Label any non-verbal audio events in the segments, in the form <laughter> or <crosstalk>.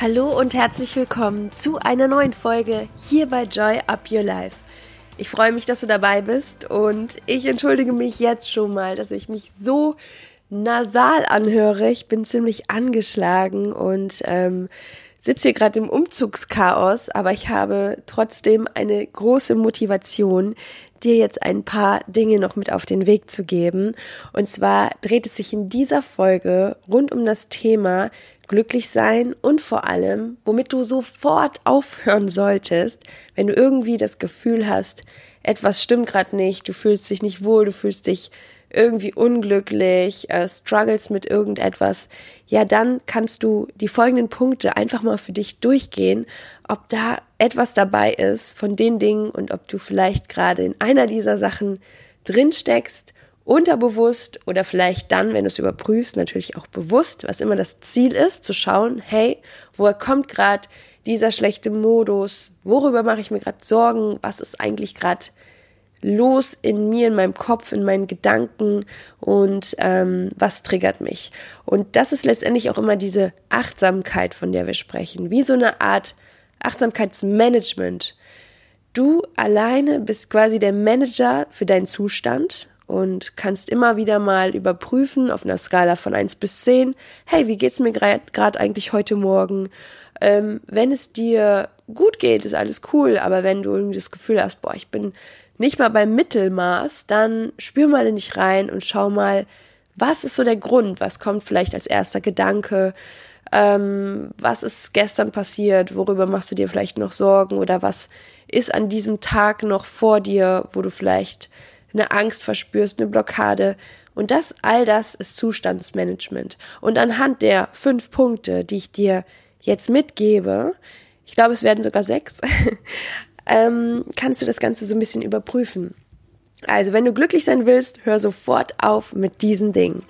Hallo und herzlich willkommen zu einer neuen Folge hier bei Joy Up Your Life. Ich freue mich, dass du dabei bist und ich entschuldige mich jetzt schon mal, dass ich mich so nasal anhöre. Ich bin ziemlich angeschlagen und ähm, sitze hier gerade im Umzugschaos, aber ich habe trotzdem eine große Motivation, dir jetzt ein paar Dinge noch mit auf den Weg zu geben. Und zwar dreht es sich in dieser Folge rund um das Thema glücklich sein und vor allem, womit du sofort aufhören solltest, wenn du irgendwie das Gefühl hast, etwas stimmt gerade nicht, du fühlst dich nicht wohl, du fühlst dich irgendwie unglücklich, äh, struggles mit irgendetwas, ja, dann kannst du die folgenden Punkte einfach mal für dich durchgehen, ob da etwas dabei ist von den Dingen und ob du vielleicht gerade in einer dieser Sachen drin steckst unterbewusst oder vielleicht dann, wenn du es überprüfst, natürlich auch bewusst, was immer das Ziel ist, zu schauen, hey, woher kommt gerade dieser schlechte Modus? Worüber mache ich mir gerade Sorgen? Was ist eigentlich gerade los in mir, in meinem Kopf, in meinen Gedanken und ähm, was triggert mich? Und das ist letztendlich auch immer diese Achtsamkeit, von der wir sprechen, wie so eine Art Achtsamkeitsmanagement. Du alleine bist quasi der Manager für deinen Zustand und kannst immer wieder mal überprüfen auf einer Skala von eins bis zehn. hey, wie geht's mir gerade eigentlich heute Morgen? Ähm, wenn es dir gut geht, ist alles cool, aber wenn du irgendwie das Gefühl hast, boah, ich bin nicht mal beim Mittelmaß, dann spür mal in dich rein und schau mal, was ist so der Grund? Was kommt vielleicht als erster Gedanke? Ähm, was ist gestern passiert? Worüber machst du dir vielleicht noch Sorgen? Oder was ist an diesem Tag noch vor dir, wo du vielleicht eine Angst verspürst, eine Blockade. Und das, all das ist Zustandsmanagement. Und anhand der fünf Punkte, die ich dir jetzt mitgebe, ich glaube, es werden sogar sechs, <laughs> ähm, kannst du das Ganze so ein bisschen überprüfen. Also, wenn du glücklich sein willst, hör sofort auf mit diesen Dingen.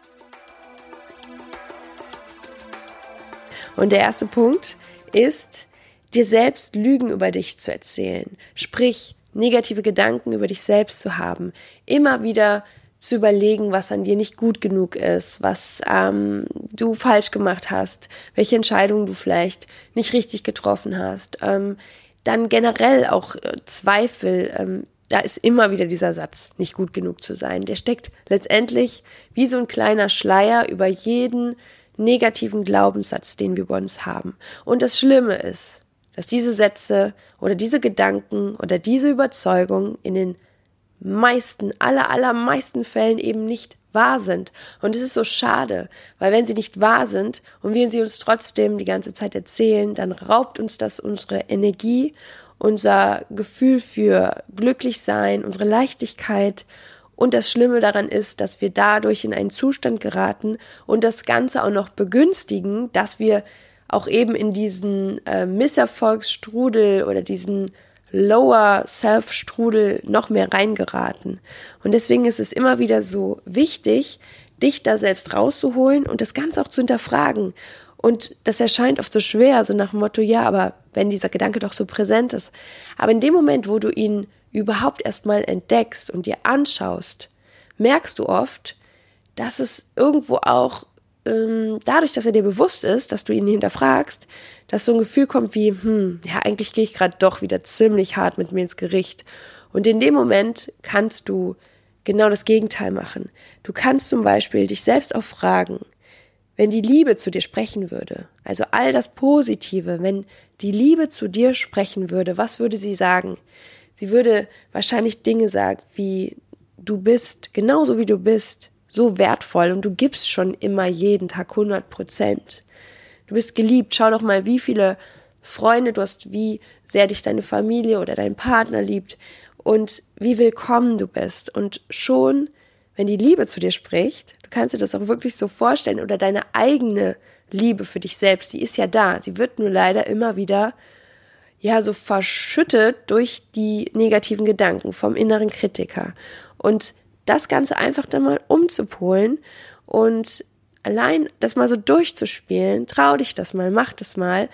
Und der erste Punkt ist, dir selbst Lügen über dich zu erzählen. Sprich, negative Gedanken über dich selbst zu haben, immer wieder zu überlegen, was an dir nicht gut genug ist, was ähm, du falsch gemacht hast, welche Entscheidungen du vielleicht nicht richtig getroffen hast. Ähm, dann generell auch äh, Zweifel. Ähm, da ist immer wieder dieser Satz, nicht gut genug zu sein. Der steckt letztendlich wie so ein kleiner Schleier über jeden negativen Glaubenssatz, den wir bei uns haben. Und das Schlimme ist, dass diese Sätze oder diese Gedanken oder diese Überzeugung in den meisten, aller, allermeisten Fällen eben nicht wahr sind. Und es ist so schade, weil wenn sie nicht wahr sind und wir sie uns trotzdem die ganze Zeit erzählen, dann raubt uns das unsere Energie, unser Gefühl für glücklich sein, unsere Leichtigkeit. Und das Schlimme daran ist, dass wir dadurch in einen Zustand geraten und das Ganze auch noch begünstigen, dass wir auch eben in diesen äh, Misserfolgsstrudel oder diesen Lower Self-Strudel noch mehr reingeraten. Und deswegen ist es immer wieder so wichtig, dich da selbst rauszuholen und das Ganze auch zu hinterfragen. Und das erscheint oft so schwer, so nach dem Motto, ja, aber wenn dieser Gedanke doch so präsent ist. Aber in dem Moment, wo du ihn überhaupt erstmal entdeckst und dir anschaust, merkst du oft, dass es irgendwo auch ähm, dadurch, dass er dir bewusst ist, dass du ihn hinterfragst, dass so ein Gefühl kommt wie, hm, ja, eigentlich gehe ich gerade doch wieder ziemlich hart mit mir ins Gericht. Und in dem Moment kannst du genau das Gegenteil machen. Du kannst zum Beispiel dich selbst auch fragen, wenn die Liebe zu dir sprechen würde, also all das Positive, wenn die Liebe zu dir sprechen würde, was würde sie sagen? Sie würde wahrscheinlich Dinge sagen wie, du bist genauso wie du bist, so wertvoll und du gibst schon immer jeden Tag 100 Prozent. Du bist geliebt. Schau doch mal, wie viele Freunde du hast, wie sehr dich deine Familie oder dein Partner liebt und wie willkommen du bist. Und schon, wenn die Liebe zu dir spricht, du kannst dir das auch wirklich so vorstellen oder deine eigene Liebe für dich selbst, die ist ja da. Sie wird nur leider immer wieder ja so verschüttet durch die negativen Gedanken vom inneren Kritiker. Und das Ganze einfach dann mal umzupolen und allein das mal so durchzuspielen, trau dich das mal, mach das mal,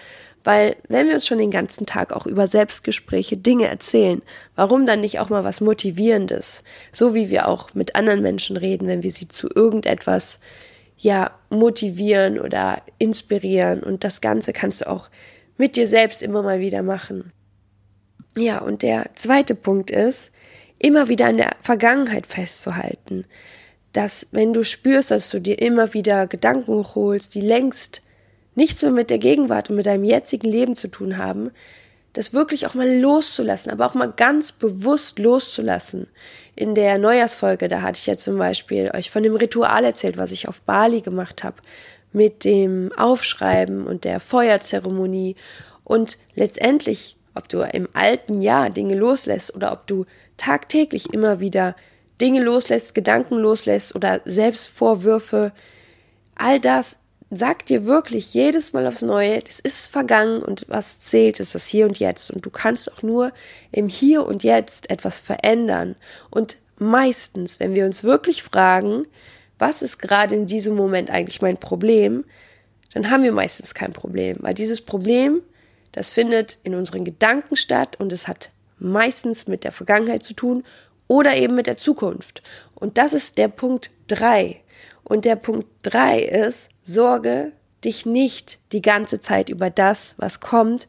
weil wenn wir uns schon den ganzen Tag auch über Selbstgespräche Dinge erzählen, warum dann nicht auch mal was Motivierendes, so wie wir auch mit anderen Menschen reden, wenn wir sie zu irgendetwas ja motivieren oder inspirieren. Und das Ganze kannst du auch mit dir selbst immer mal wieder machen. Ja, und der zweite Punkt ist, immer wieder in der Vergangenheit festzuhalten. Dass, wenn du spürst, dass du dir immer wieder Gedanken hochholst, die längst nichts mehr mit der Gegenwart und mit deinem jetzigen Leben zu tun haben, das wirklich auch mal loszulassen, aber auch mal ganz bewusst loszulassen. In der Neujahrsfolge, da hatte ich ja zum Beispiel euch von dem Ritual erzählt, was ich auf Bali gemacht habe, mit dem Aufschreiben und der Feuerzeremonie und letztendlich, ob du im alten Jahr Dinge loslässt oder ob du tagtäglich immer wieder Dinge loslässt, Gedanken loslässt oder Selbstvorwürfe, all das sagt dir wirklich jedes Mal aufs Neue, das ist vergangen und was zählt, ist das Hier und Jetzt. Und du kannst auch nur im Hier und Jetzt etwas verändern. Und meistens, wenn wir uns wirklich fragen, was ist gerade in diesem Moment eigentlich mein Problem, dann haben wir meistens kein Problem, weil dieses Problem, das findet in unseren Gedanken statt und es hat meistens mit der Vergangenheit zu tun oder eben mit der Zukunft. Und das ist der Punkt drei. Und der Punkt drei ist, sorge dich nicht die ganze Zeit über das, was kommt,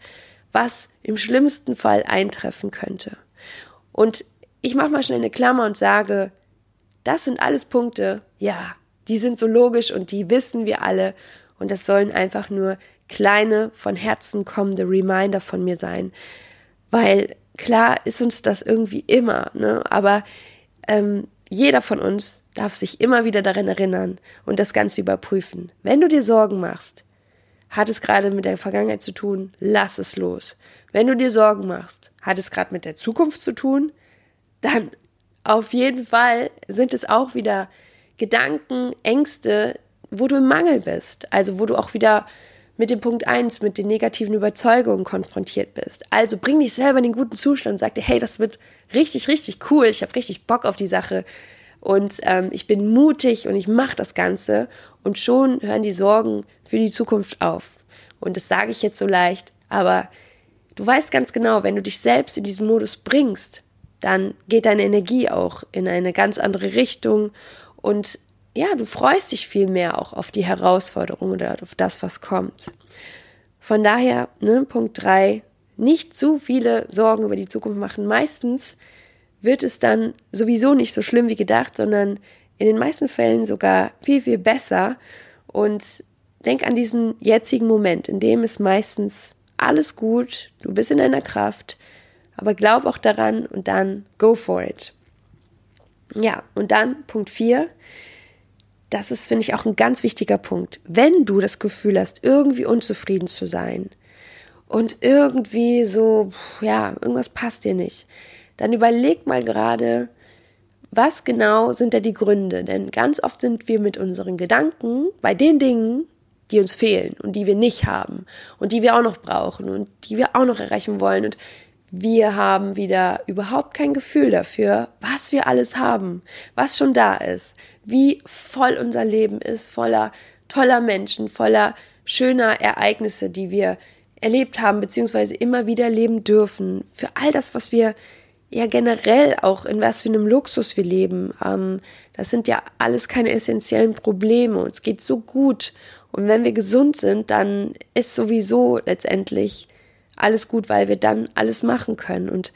was im schlimmsten Fall eintreffen könnte. Und ich mache mal schnell eine Klammer und sage, das sind alles Punkte, ja, die sind so logisch und die wissen wir alle. Und das sollen einfach nur kleine, von Herzen kommende Reminder von mir sein. Weil klar ist uns das irgendwie immer, ne? Aber ähm, jeder von uns darf sich immer wieder daran erinnern und das Ganze überprüfen. Wenn du dir Sorgen machst, hat es gerade mit der Vergangenheit zu tun, lass es los. Wenn du dir Sorgen machst, hat es gerade mit der Zukunft zu tun, dann auf jeden Fall sind es auch wieder Gedanken, Ängste, wo du im Mangel bist. Also wo du auch wieder mit dem Punkt eins mit den negativen Überzeugungen konfrontiert bist. Also bring dich selber in den guten Zustand und sag dir, hey, das wird richtig, richtig cool, ich habe richtig Bock auf die Sache und ähm, ich bin mutig und ich mache das Ganze und schon hören die Sorgen für die Zukunft auf. Und das sage ich jetzt so leicht, aber du weißt ganz genau, wenn du dich selbst in diesen Modus bringst, dann geht deine Energie auch in eine ganz andere Richtung und ja, du freust dich viel mehr auch auf die Herausforderung oder auf das, was kommt. Von daher, ne, Punkt drei, nicht zu viele Sorgen über die Zukunft machen. Meistens wird es dann sowieso nicht so schlimm wie gedacht, sondern in den meisten Fällen sogar viel, viel besser. Und denk an diesen jetzigen Moment, in dem ist meistens alles gut, du bist in deiner Kraft, aber glaub auch daran und dann go for it. Ja, und dann Punkt vier das ist, finde ich, auch ein ganz wichtiger Punkt. Wenn du das Gefühl hast, irgendwie unzufrieden zu sein und irgendwie so, ja, irgendwas passt dir nicht, dann überleg mal gerade, was genau sind da die Gründe? Denn ganz oft sind wir mit unseren Gedanken bei den Dingen, die uns fehlen und die wir nicht haben und die wir auch noch brauchen und die wir auch noch erreichen wollen. Und wir haben wieder überhaupt kein Gefühl dafür, was wir alles haben, was schon da ist, wie voll unser Leben ist, voller toller Menschen, voller schöner Ereignisse, die wir erlebt haben, beziehungsweise immer wieder leben dürfen. Für all das, was wir ja generell auch in was für einem Luxus wir leben. Ähm, das sind ja alles keine essentiellen Probleme. Uns geht so gut. Und wenn wir gesund sind, dann ist sowieso letztendlich alles gut, weil wir dann alles machen können. Und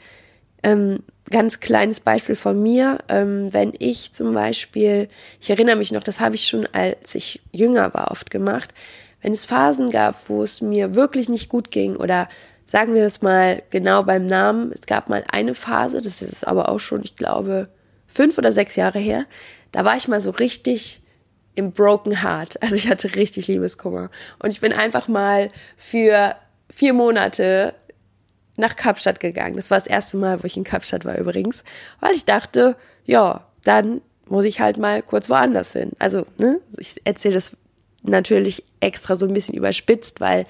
ähm, ganz kleines Beispiel von mir, ähm, wenn ich zum Beispiel, ich erinnere mich noch, das habe ich schon als ich jünger war oft gemacht, wenn es Phasen gab, wo es mir wirklich nicht gut ging oder sagen wir es mal genau beim Namen, es gab mal eine Phase, das ist aber auch schon, ich glaube, fünf oder sechs Jahre her, da war ich mal so richtig im Broken Heart. Also ich hatte richtig Liebeskummer. Und ich bin einfach mal für vier Monate nach Kapstadt gegangen. Das war das erste Mal, wo ich in Kapstadt war übrigens, weil ich dachte, ja, dann muss ich halt mal kurz woanders hin. Also, ne, ich erzähle das natürlich extra so ein bisschen überspitzt, weil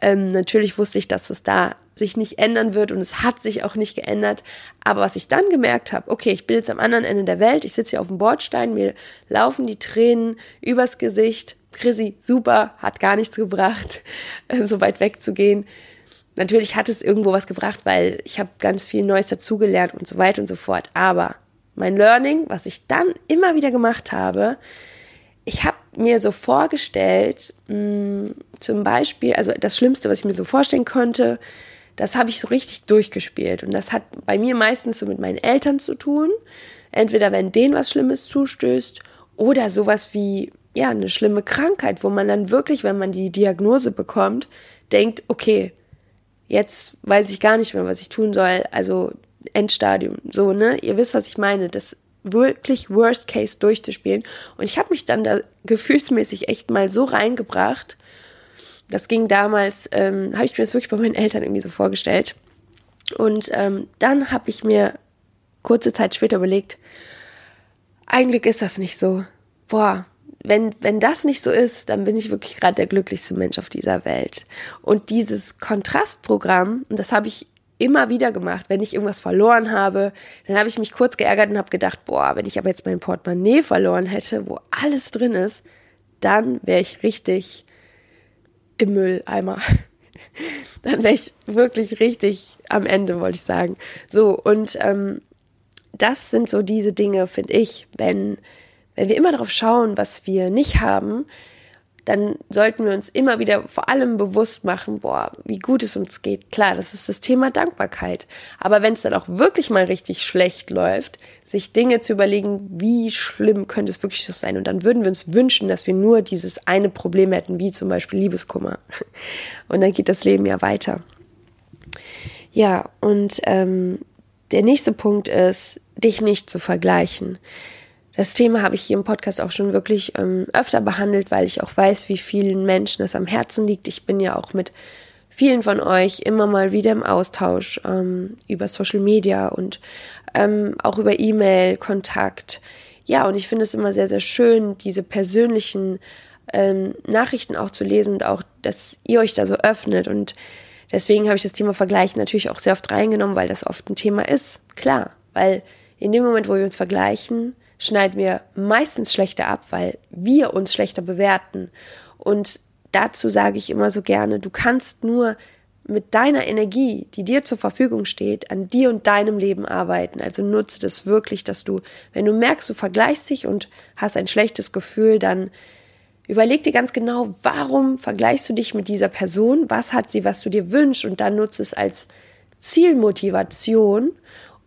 ähm, natürlich wusste ich, dass es da sich nicht ändern wird und es hat sich auch nicht geändert. Aber was ich dann gemerkt habe, okay, ich bin jetzt am anderen Ende der Welt, ich sitze hier auf dem Bordstein, mir laufen die Tränen übers Gesicht. Chrissy, super, hat gar nichts gebracht, <laughs> so weit wegzugehen. Natürlich hat es irgendwo was gebracht, weil ich habe ganz viel Neues dazugelernt und so weiter und so fort. Aber mein Learning, was ich dann immer wieder gemacht habe, ich habe mir so vorgestellt, mh, mm, zum Beispiel, also das Schlimmste, was ich mir so vorstellen konnte, das habe ich so richtig durchgespielt. Und das hat bei mir meistens so mit meinen Eltern zu tun. Entweder wenn denen was Schlimmes zustößt oder sowas wie, ja, eine schlimme Krankheit, wo man dann wirklich, wenn man die Diagnose bekommt, denkt, okay, jetzt weiß ich gar nicht mehr, was ich tun soll. Also Endstadium, so, ne? Ihr wisst, was ich meine. Das wirklich Worst Case durchzuspielen. Und ich habe mich dann da gefühlsmäßig echt mal so reingebracht. Das ging damals, ähm, habe ich mir das wirklich bei meinen Eltern irgendwie so vorgestellt. Und ähm, dann habe ich mir kurze Zeit später überlegt, eigentlich ist das nicht so. Boah, wenn, wenn das nicht so ist, dann bin ich wirklich gerade der glücklichste Mensch auf dieser Welt. Und dieses Kontrastprogramm, und das habe ich immer wieder gemacht. Wenn ich irgendwas verloren habe, dann habe ich mich kurz geärgert und habe gedacht, boah, wenn ich aber jetzt mein Portemonnaie verloren hätte, wo alles drin ist, dann wäre ich richtig im Mülleimer. <laughs> dann wäre ich wirklich richtig am Ende, wollte ich sagen. So, und ähm, das sind so diese Dinge, finde ich, wenn, wenn wir immer darauf schauen, was wir nicht haben, dann sollten wir uns immer wieder vor allem bewusst machen, boah, wie gut es uns geht. Klar, das ist das Thema Dankbarkeit. Aber wenn es dann auch wirklich mal richtig schlecht läuft, sich Dinge zu überlegen, wie schlimm könnte es wirklich so sein. Und dann würden wir uns wünschen, dass wir nur dieses eine Problem hätten, wie zum Beispiel Liebeskummer. Und dann geht das Leben ja weiter. Ja, und ähm, der nächste Punkt ist, dich nicht zu vergleichen. Das Thema habe ich hier im Podcast auch schon wirklich ähm, öfter behandelt, weil ich auch weiß, wie vielen Menschen es am Herzen liegt. Ich bin ja auch mit vielen von euch immer mal wieder im Austausch ähm, über Social Media und ähm, auch über E-Mail, Kontakt. Ja, und ich finde es immer sehr, sehr schön, diese persönlichen ähm, Nachrichten auch zu lesen und auch, dass ihr euch da so öffnet. Und deswegen habe ich das Thema Vergleichen natürlich auch sehr oft reingenommen, weil das oft ein Thema ist. Klar, weil in dem Moment, wo wir uns vergleichen, schneiden wir meistens schlechter ab, weil wir uns schlechter bewerten. Und dazu sage ich immer so gerne, du kannst nur mit deiner Energie, die dir zur Verfügung steht, an dir und deinem Leben arbeiten. Also nutze das wirklich, dass du, wenn du merkst, du vergleichst dich und hast ein schlechtes Gefühl, dann überleg dir ganz genau, warum vergleichst du dich mit dieser Person? Was hat sie, was du dir wünschst? Und dann nutze es als Zielmotivation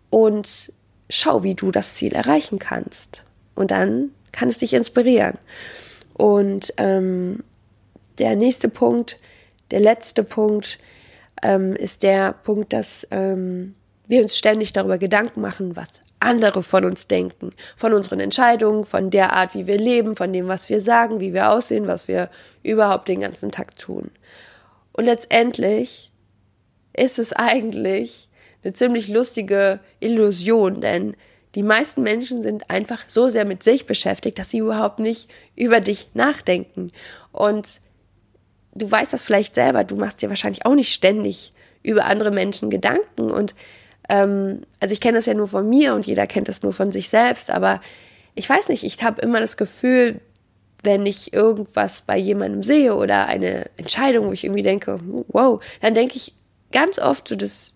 und schau, wie du das Ziel erreichen kannst. Und dann kann es dich inspirieren. Und ähm, der nächste Punkt, der letzte Punkt, ähm, ist der Punkt, dass ähm, wir uns ständig darüber Gedanken machen, was andere von uns denken, von unseren Entscheidungen, von der Art, wie wir leben, von dem, was wir sagen, wie wir aussehen, was wir überhaupt den ganzen Tag tun. Und letztendlich ist es eigentlich eine ziemlich lustige Illusion, denn die meisten Menschen sind einfach so sehr mit sich beschäftigt, dass sie überhaupt nicht über dich nachdenken. Und du weißt das vielleicht selber, du machst dir wahrscheinlich auch nicht ständig über andere Menschen Gedanken. Und ähm, also ich kenne das ja nur von mir und jeder kennt das nur von sich selbst, aber ich weiß nicht, ich habe immer das Gefühl, wenn ich irgendwas bei jemandem sehe oder eine Entscheidung, wo ich irgendwie denke, wow, dann denke ich ganz oft so, das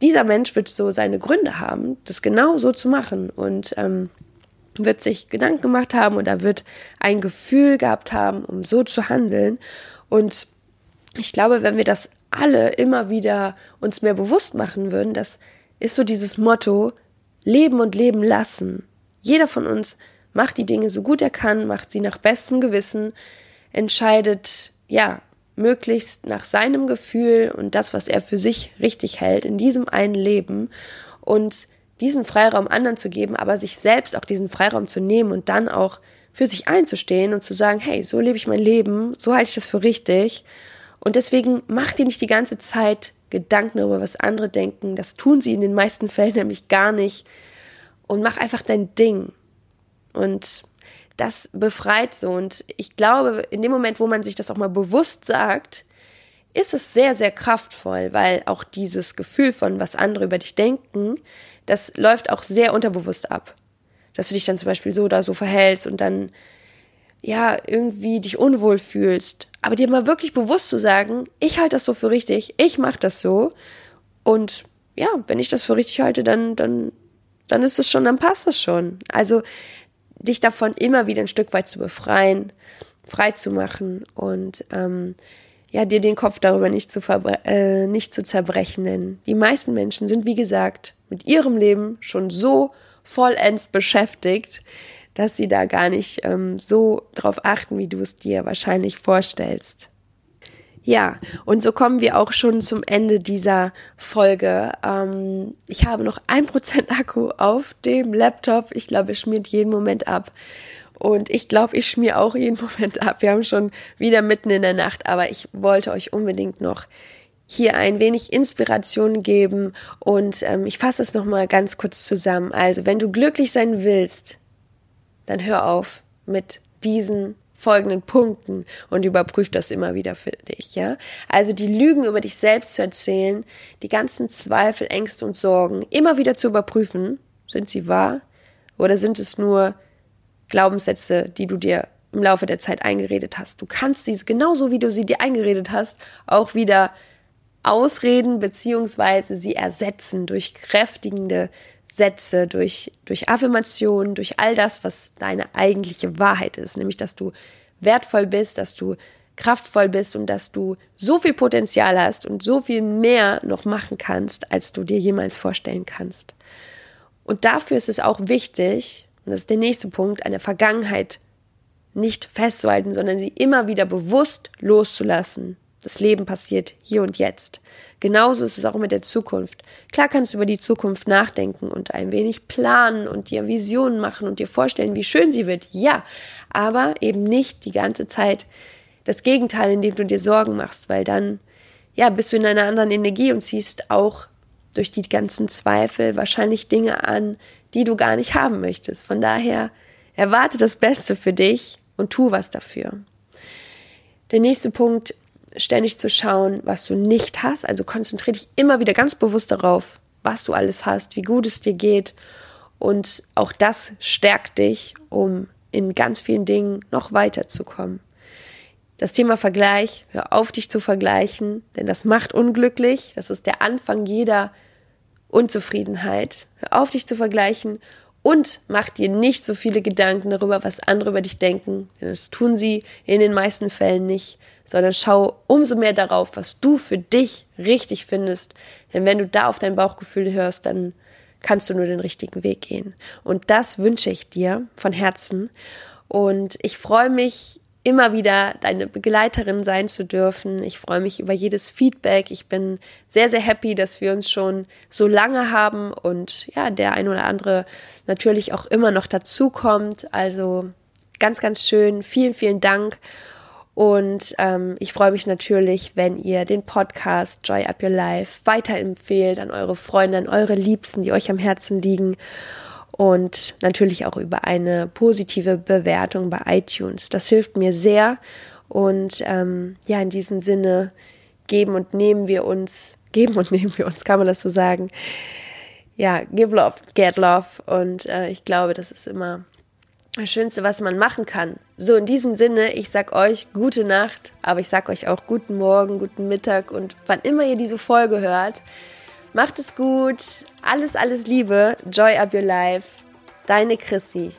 dieser Mensch wird so seine Gründe haben, das genau so zu machen und ähm, wird sich Gedanken gemacht haben oder wird ein Gefühl gehabt haben, um so zu handeln. Und ich glaube, wenn wir das alle immer wieder uns mehr bewusst machen würden, das ist so dieses Motto, leben und leben lassen. Jeder von uns macht die Dinge so gut er kann, macht sie nach bestem Gewissen, entscheidet, ja, möglichst nach seinem Gefühl und das, was er für sich richtig hält, in diesem einen Leben und diesen Freiraum anderen zu geben, aber sich selbst auch diesen Freiraum zu nehmen und dann auch für sich einzustehen und zu sagen, hey, so lebe ich mein Leben, so halte ich das für richtig. Und deswegen mach dir nicht die ganze Zeit Gedanken darüber, was andere denken. Das tun sie in den meisten Fällen <laughs> nämlich gar nicht. Und mach einfach dein Ding. Und das befreit so. Und ich glaube, in dem Moment, wo man sich das auch mal bewusst sagt, ist es sehr, sehr kraftvoll, weil auch dieses Gefühl von, was andere über dich denken, das läuft auch sehr unterbewusst ab. Dass du dich dann zum Beispiel so oder so verhältst und dann, ja, irgendwie dich unwohl fühlst. Aber dir mal wirklich bewusst zu sagen, ich halte das so für richtig, ich mache das so. Und ja, wenn ich das für richtig halte, dann, dann, dann ist es schon, dann passt es schon. Also, dich davon immer wieder ein Stück weit zu befreien, frei zu machen und ähm, ja, dir den Kopf darüber nicht zu, äh, nicht zu zerbrechen. Denn die meisten Menschen sind, wie gesagt, mit ihrem Leben schon so vollends beschäftigt, dass sie da gar nicht ähm, so drauf achten, wie du es dir wahrscheinlich vorstellst. Ja, und so kommen wir auch schon zum Ende dieser Folge. Ähm, ich habe noch ein Prozent Akku auf dem Laptop. Ich glaube, es schmiert jeden Moment ab. Und ich glaube, ich schmier auch jeden <laughs> Moment ab. Wir haben schon wieder mitten in der Nacht, aber ich wollte euch unbedingt noch hier ein wenig Inspiration geben und ähm, ich fasse es nochmal ganz kurz zusammen. Also, wenn du glücklich sein willst, dann hör auf mit diesen folgenden Punkten und überprüf das immer wieder für dich, ja? Also die Lügen über dich selbst zu erzählen, die ganzen Zweifel, Ängste und Sorgen immer wieder zu überprüfen, sind sie wahr oder sind es nur Glaubenssätze, die du dir im Laufe der Zeit eingeredet hast. Du kannst diese genauso wie du sie dir eingeredet hast, auch wieder ausreden beziehungsweise sie ersetzen durch kräftigende Sätze, durch, durch Affirmationen, durch all das, was deine eigentliche Wahrheit ist, nämlich dass du wertvoll bist, dass du kraftvoll bist und dass du so viel Potenzial hast und so viel mehr noch machen kannst, als du dir jemals vorstellen kannst. Und dafür ist es auch wichtig, und das ist der nächste Punkt, eine Vergangenheit nicht festzuhalten, sondern sie immer wieder bewusst loszulassen. Das Leben passiert hier und jetzt. Genauso ist es auch mit der Zukunft. Klar kannst du über die Zukunft nachdenken und ein wenig planen und dir Visionen machen und dir vorstellen, wie schön sie wird. Ja, aber eben nicht die ganze Zeit das Gegenteil, indem du dir Sorgen machst, weil dann, ja, bist du in einer anderen Energie und ziehst auch durch die ganzen Zweifel wahrscheinlich Dinge an, die du gar nicht haben möchtest. Von daher erwarte das Beste für dich und tu was dafür. Der nächste Punkt, ständig zu schauen, was du nicht hast. Also konzentriere dich immer wieder ganz bewusst darauf, was du alles hast, wie gut es dir geht. Und auch das stärkt dich, um in ganz vielen Dingen noch weiterzukommen. Das Thema Vergleich, hör auf dich zu vergleichen, denn das macht unglücklich. Das ist der Anfang jeder Unzufriedenheit. Hör auf dich zu vergleichen und mach dir nicht so viele Gedanken darüber, was andere über dich denken, denn das tun sie in den meisten Fällen nicht, sondern schau umso mehr darauf, was du für dich richtig findest, denn wenn du da auf dein Bauchgefühl hörst, dann kannst du nur den richtigen Weg gehen. Und das wünsche ich dir von Herzen. Und ich freue mich immer wieder deine Begleiterin sein zu dürfen. Ich freue mich über jedes Feedback. Ich bin sehr, sehr happy, dass wir uns schon so lange haben und ja, der ein oder andere natürlich auch immer noch dazukommt. Also ganz, ganz schön. Vielen, vielen Dank. Und ähm, ich freue mich natürlich, wenn ihr den Podcast Joy Up Your Life weiterempfehlt an eure Freunde, an eure Liebsten, die euch am Herzen liegen und natürlich auch über eine positive Bewertung bei iTunes. Das hilft mir sehr und ähm, ja, in diesem Sinne geben und nehmen wir uns, geben und <laughs> nehmen wir uns, kann man das so sagen. Ja, give love, get love und äh, ich glaube, das ist immer das Schönste, was man machen kann. So, in diesem Sinne, ich sag euch gute Nacht, aber ich sag euch auch guten Morgen, guten Mittag und wann immer ihr diese Folge hört, macht es gut, alles, alles Liebe. Joy up your life. Deine Chrissy.